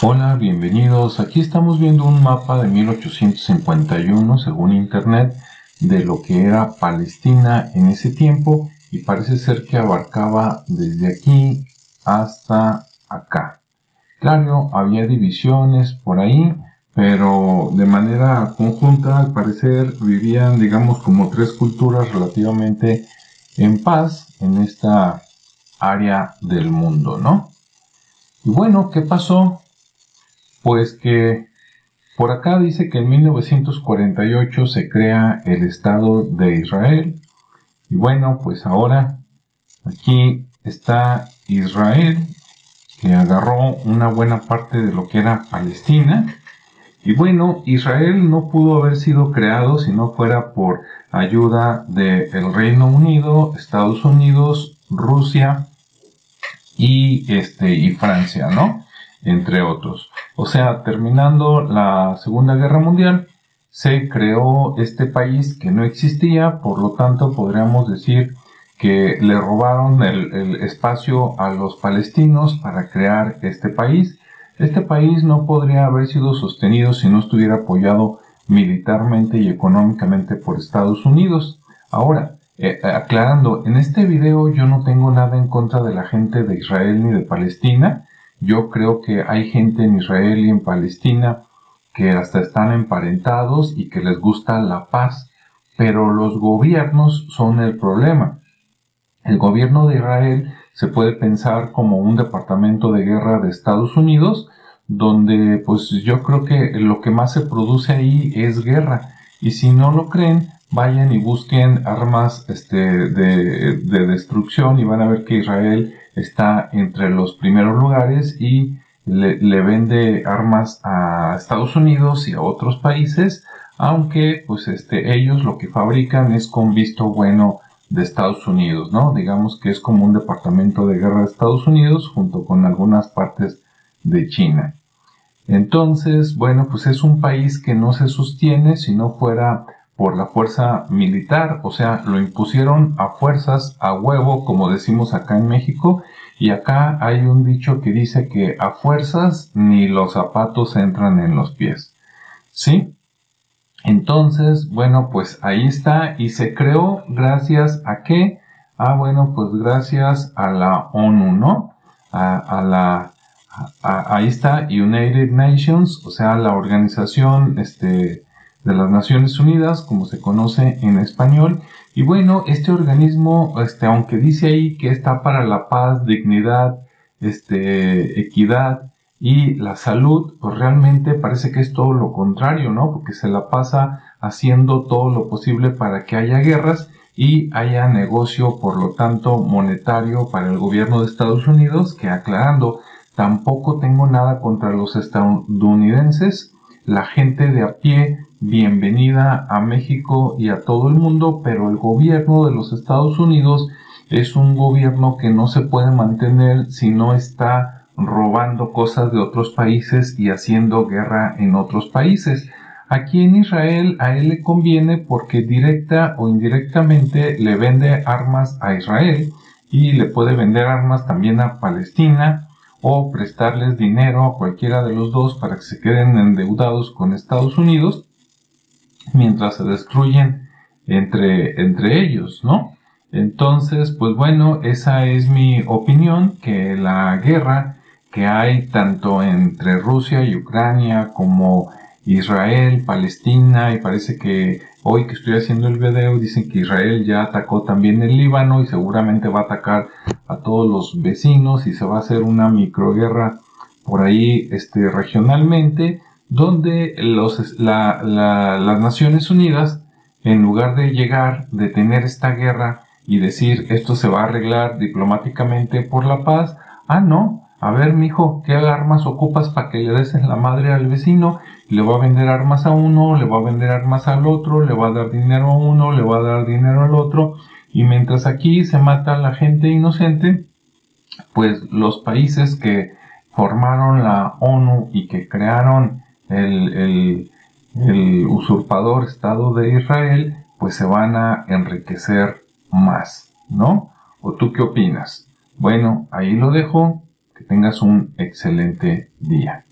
Hola, bienvenidos. Aquí estamos viendo un mapa de 1851, según internet, de lo que era Palestina en ese tiempo y parece ser que abarcaba desde aquí hasta acá. Claro, había divisiones por ahí, pero de manera conjunta al parecer vivían, digamos, como tres culturas relativamente en paz en esta área del mundo, ¿no? Y bueno, ¿qué pasó? Pues que por acá dice que en 1948 se crea el Estado de Israel. Y bueno, pues ahora aquí está Israel, que agarró una buena parte de lo que era Palestina. Y bueno, Israel no pudo haber sido creado si no fuera por ayuda del Reino Unido, Estados Unidos, Rusia y, este, y Francia, ¿no? Entre otros. O sea, terminando la Segunda Guerra Mundial, se creó este país que no existía, por lo tanto podríamos decir que le robaron el, espacio a los palestinos para crear este país. Este país no podría haber sido sostenido si no estuviera apoyado militarmente y económicamente por Estados Unidos. Ahora, eh, aclarando, en este video yo no tengo nada en contra de la gente de Israel ni de Palestina. Yo creo que hay gente en Israel y en Palestina que hasta están emparentados y que les gusta la paz, pero los gobiernos son el problema. El gobierno de Israel se puede pensar como un departamento de guerra de Estados Unidos, donde pues yo creo que lo que más se produce ahí es guerra. Y si no lo creen, vayan y busquen armas este, de, de destrucción y van a ver que Israel está entre los primeros lugares y le, vende armas a Estados Unidos y a otros países, aunque pues este, ellos lo que fabrican es con visto bueno de Estados Unidos, ¿no? Digamos que es como un departamento de guerra de Estados Unidos junto con algunas partes de China. Entonces, bueno, pues es un país que no se sostiene si no fuera por la fuerza militar, o sea, lo impusieron a fuerzas, a huevo, como decimos acá en México, y acá hay un dicho que dice que a fuerzas ni los zapatos entran en los pies. ¿Sí? Entonces, bueno, pues ahí está y se creó gracias a qué? Ah, bueno, pues gracias a la ONU, ¿no? A, la, ahí está United Nations, o sea, la organización, este, de las Naciones Unidas, como se conoce en español. Y bueno, este organismo, este, aunque dice ahí que está para la paz, dignidad, este, equidad y la salud, pues realmente parece que es todo lo contrario, ¿no? Porque se la pasa haciendo todo lo posible para que haya guerras y haya negocio, por lo tanto, monetario para el gobierno de Estados Unidos, que aclarando, tampoco tengo nada contra los estadounidenses, la gente de a pie bienvenida a México y a todo el mundo, pero el gobierno de los Estados Unidos es un gobierno que no se puede mantener si no está robando cosas de otros países y haciendo guerra en otros países. Aquí en Israel a él le conviene porque directa o indirectamente le vende armas a Israel y le puede vender armas también a Palestina o prestarles dinero a cualquiera de los dos para que se queden endeudados con Estados Unidos mientras se destruyen entre, entre ellos, ¿no? Entonces, pues bueno, esa es mi opinión, que la guerra que hay tanto entre Rusia y Ucrania como Israel, Palestina, y parece que hoy que estoy haciendo el video dicen que Israel ya atacó también el Líbano y seguramente va a atacar a todos los vecinos y se va a hacer una microguerra por ahí este, regionalmente donde los, las Naciones Unidas, en lugar de llegar, de tener esta guerra y decir esto se va a arreglar diplomáticamente por la paz, ah no, a ver mijo, ¿qué armas ocupas para que le des la madre al vecino? Le va a vender armas a uno, le va a vender armas al otro, le va a dar dinero a uno, le va a dar dinero al otro, y mientras aquí se mata a la gente inocente, pues los países que formaron la ONU y que crearon el, el, usurpador Estado de Israel, pues se van a enriquecer más, ¿no? ¿O tú qué opinas? Bueno, ahí lo dejo. Que tengas un excelente día.